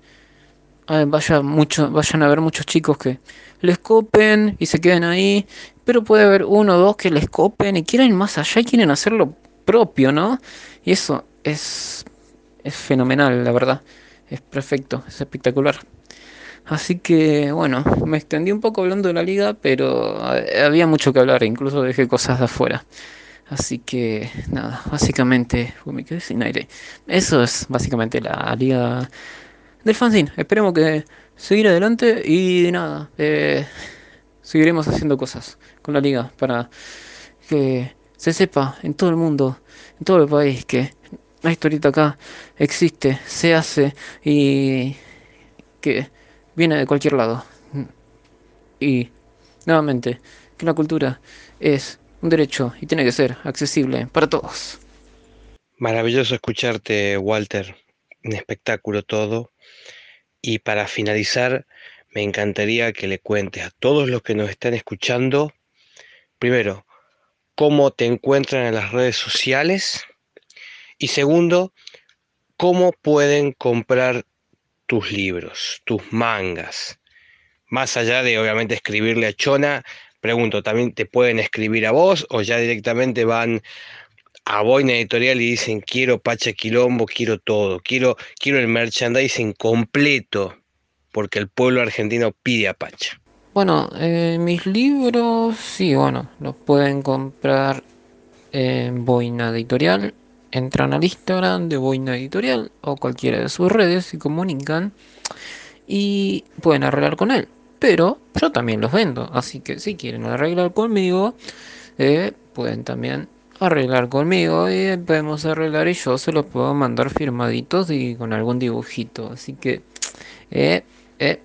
vaya mucho, vayan a haber muchos chicos que les copen y se queden ahí, pero puede haber uno o dos que les copen y quieren ir más allá y quieren hacerlo propio, ¿no? Y eso es, es fenomenal, la verdad. Es perfecto, es espectacular. Así que bueno, me extendí un poco hablando de la liga, pero había mucho que hablar, incluso dejé cosas de afuera. Así que nada, básicamente me quedé sin aire. Eso es básicamente la liga del fanzine. Esperemos que seguir adelante y nada, eh, seguiremos haciendo cosas con la liga para que se sepa en todo el mundo, en todo el país que la historieta acá existe, se hace y que viene de cualquier lado. Y, nuevamente, que la cultura es un derecho y tiene que ser accesible para todos. Maravilloso escucharte, Walter. Un espectáculo todo. Y para finalizar, me encantaría que le cuentes a todos los que nos están escuchando, primero, cómo te encuentran en las redes sociales y segundo, cómo pueden comprar tus libros, tus mangas. Más allá de obviamente escribirle a Chona, pregunto, ¿también te pueden escribir a vos o ya directamente van a Boina Editorial y dicen quiero Pacha Quilombo, quiero todo, quiero, quiero el merchandising completo, porque el pueblo argentino pide a Pacha? Bueno, eh, mis libros, sí, bueno, los pueden comprar en Boina Editorial entran al Instagram de Boina Editorial o cualquiera de sus redes y comunican y pueden arreglar con él. Pero yo también los vendo, así que si quieren arreglar conmigo, eh, pueden también arreglar conmigo y podemos arreglar y yo se los puedo mandar firmaditos y con algún dibujito. Así que, eh, eh,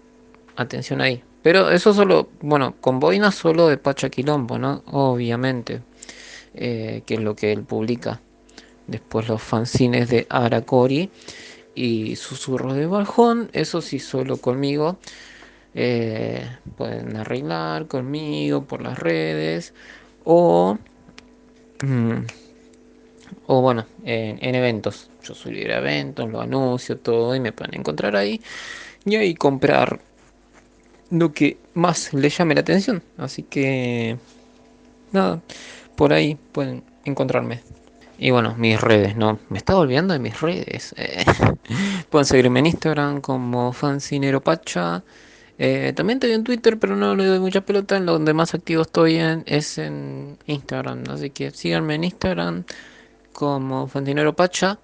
atención ahí. Pero eso solo, bueno, con boina solo de Pacha Quilombo, ¿no? Obviamente, que es lo que él publica. Después los fanzines de Aracori y Susurros de Baljón, eso sí solo conmigo. Eh, pueden arreglar conmigo por las redes o, mm, o bueno, en, eventos. Yo subo a eventos, lo anuncio todo y me pueden encontrar ahí y ahí comprar lo que más les llame la atención. Así que nada, por ahí pueden encontrarme. Y bueno, mis redes, ¿no? Me estaba olvidando de mis redes. pueden seguirme en Instagram como Fancinero Pacha. Eh, también estoy en Twitter, pero no le doy mucha pelota. En donde más activo estoy en, es en Instagram. Así que síganme en Instagram como Fancinero Pacha.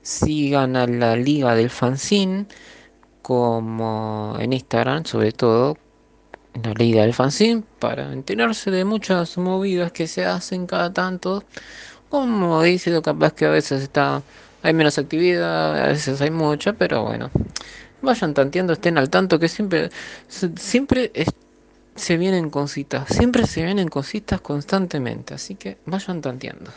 Sigan a la Liga del Fanzine como en Instagram, sobre todo la Liga del Fanzine, para enterarse de muchas movidas que se hacen cada tanto como dice, capaz que a veces está hay menos actividad, a veces hay mucha, pero bueno, vayan tanteando, estén al tanto que siempre siempre se vienen cositas, siempre se vienen cositas constantemente, así que vayan tanteando.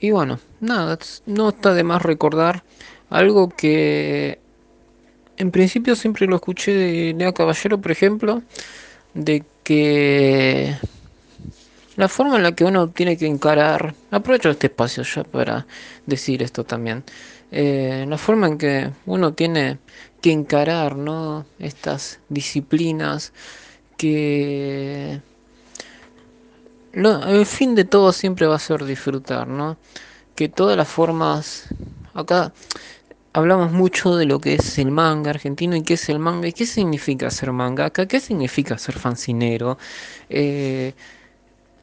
Y bueno, nada, no está de más recordar algo que en principio siempre lo escuché de Lea Caballero, por ejemplo, de que la forma en la que uno tiene que encarar, aprovecho este espacio ya para decir esto también, eh, la forma en que uno tiene que encarar ¿no? estas disciplinas que el fin de todo siempre va a ser disfrutar, ¿no? Que todas las formas, acá hablamos mucho de lo que es el manga argentino y qué es el manga y qué significa ser manga qué significa ser fancinero. Eh,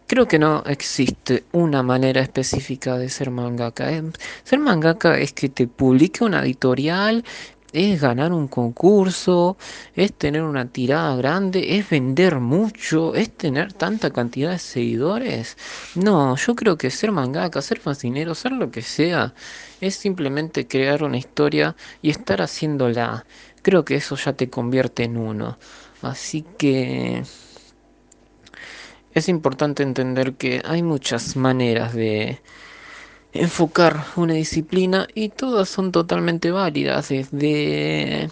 Creo que no existe una manera específica de ser mangaka. Eh, ser mangaka es que te publique una editorial, es ganar un concurso, es tener una tirada grande, es vender mucho, es tener tanta cantidad de seguidores. No, yo creo que ser mangaka, ser fascinero, ser lo que sea, es simplemente crear una historia y estar haciéndola. Creo que eso ya te convierte en uno. Así que... Es importante entender que hay muchas maneras de enfocar una disciplina y todas son totalmente válidas. Desde,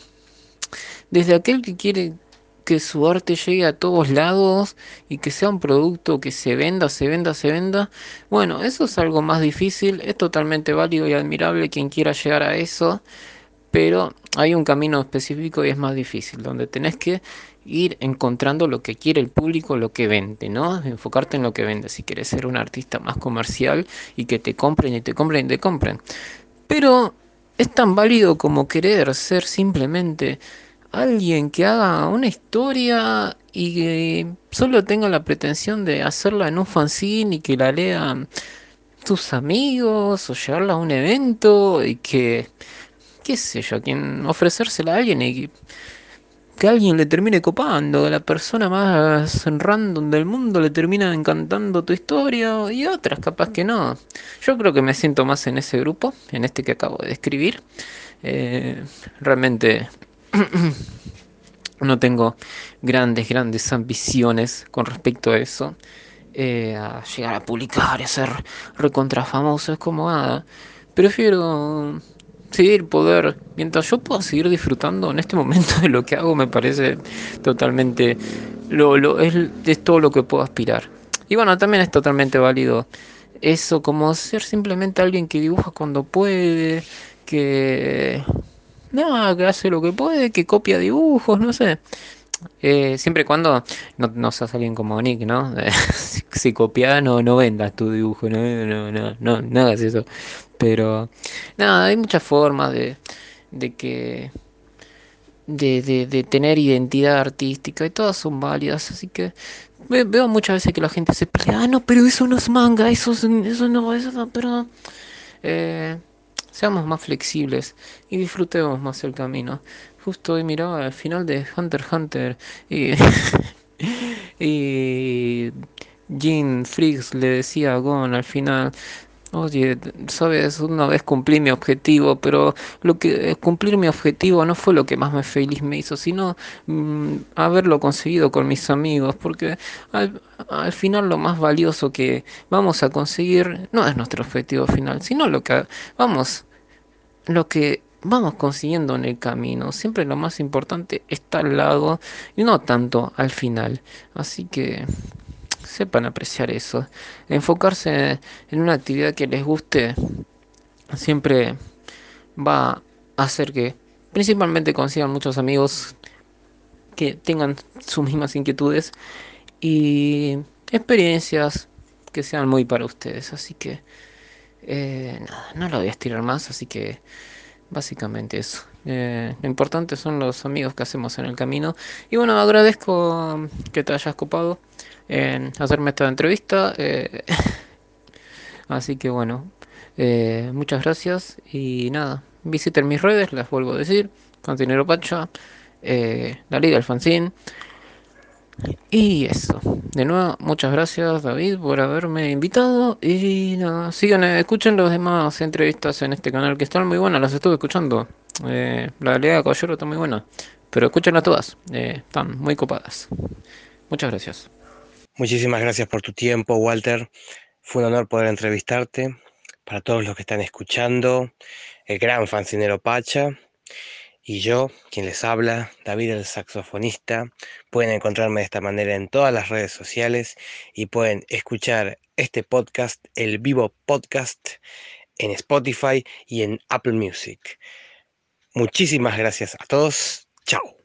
desde aquel que quiere que su arte llegue a todos lados y que sea un producto que se venda, se venda, se venda. Bueno, eso es algo más difícil, es totalmente válido y admirable quien quiera llegar a eso, pero hay un camino específico y es más difícil, donde tenés que ir encontrando lo que quiere el público, lo que vende, ¿no? Enfocarte en lo que vende, si quieres ser un artista más comercial y que te compren y te compren y te compren. Pero es tan válido como querer ser simplemente alguien que haga una historia y que solo tenga la pretensión de hacerla en un fanzine y que la lean tus amigos o llevarla a un evento y que, qué sé yo, quien ofrecérsela a alguien y que alguien le termine copando, la persona más random del mundo le termina encantando tu historia y otras capaz que no. Yo creo que me siento más en ese grupo, en este que acabo de describir. Eh, realmente no tengo grandes, grandes ambiciones con respecto a eso. Eh, a llegar a publicar y a ser recontra famoso es como nada. Prefiero seguir poder, mientras yo pueda seguir disfrutando en este momento de lo que hago, me parece totalmente, lo, lo es, todo lo que puedo aspirar. Y bueno, también es totalmente válido eso, como ser simplemente alguien que dibuja cuando puede, que nada, que hace lo que puede, que copia dibujos, no sé. Eh, siempre y cuando no, no seas alguien como Nick, ¿no? si, copias, no, no vendas tu dibujo, no, no, no, no, no hagas eso. Pero nada, hay muchas formas de, de que de, de, tener identidad artística y todas son válidas, así que veo muchas veces que la gente se pelea, ah no, pero eso no es manga, eso, eso no, eso no, pero eh, seamos más flexibles y disfrutemos más el camino. Justo hoy miraba al final de Hunter x Hunter y, y Jean Friggs le decía a Gon al final, Oye, sabes, una vez cumplí mi objetivo, pero lo que eh, cumplir mi objetivo no fue lo que más me feliz me hizo, sino mm, haberlo conseguido con mis amigos, porque al, al final lo más valioso que vamos a conseguir no es nuestro objetivo final, sino lo que vamos, lo que vamos consiguiendo en el camino. Siempre lo más importante está al lado y no tanto al final. Así que sepan apreciar eso. Enfocarse en una actividad que les guste siempre va a hacer que principalmente consigan muchos amigos que tengan sus mismas inquietudes y experiencias que sean muy para ustedes. Así que eh, nada, no lo voy a estirar más, así que básicamente eso. Eh, lo importante son los amigos que hacemos en el camino. Y bueno, agradezco que te hayas copado en hacerme esta entrevista. eh, así que bueno, eh, muchas gracias y nada, visiten mis redes, las vuelvo a decir, Fancinero Pacha, eh, la Liga Fanzine. Y eso, de nuevo, muchas gracias David por haberme invitado y nada, sigan, escuchen las demás entrevistas en este canal que están muy buenas, las estuve escuchando. Eh, la Liga de Caballero está muy buena, pero escúchenlas todas, están muy copadas. Muchas gracias. Muchísimas gracias por tu tiempo, Walter. Fue un honor poder entrevistarte. Para todos los que están escuchando, el gran fancinero Pacha y yo, quien les habla, David el saxofonista. Pueden encontrarme de esta manera en todas las redes sociales y pueden escuchar este podcast, el vivo podcast, en Spotify y en Apple Music. Muchísimas gracias a todos. Chao.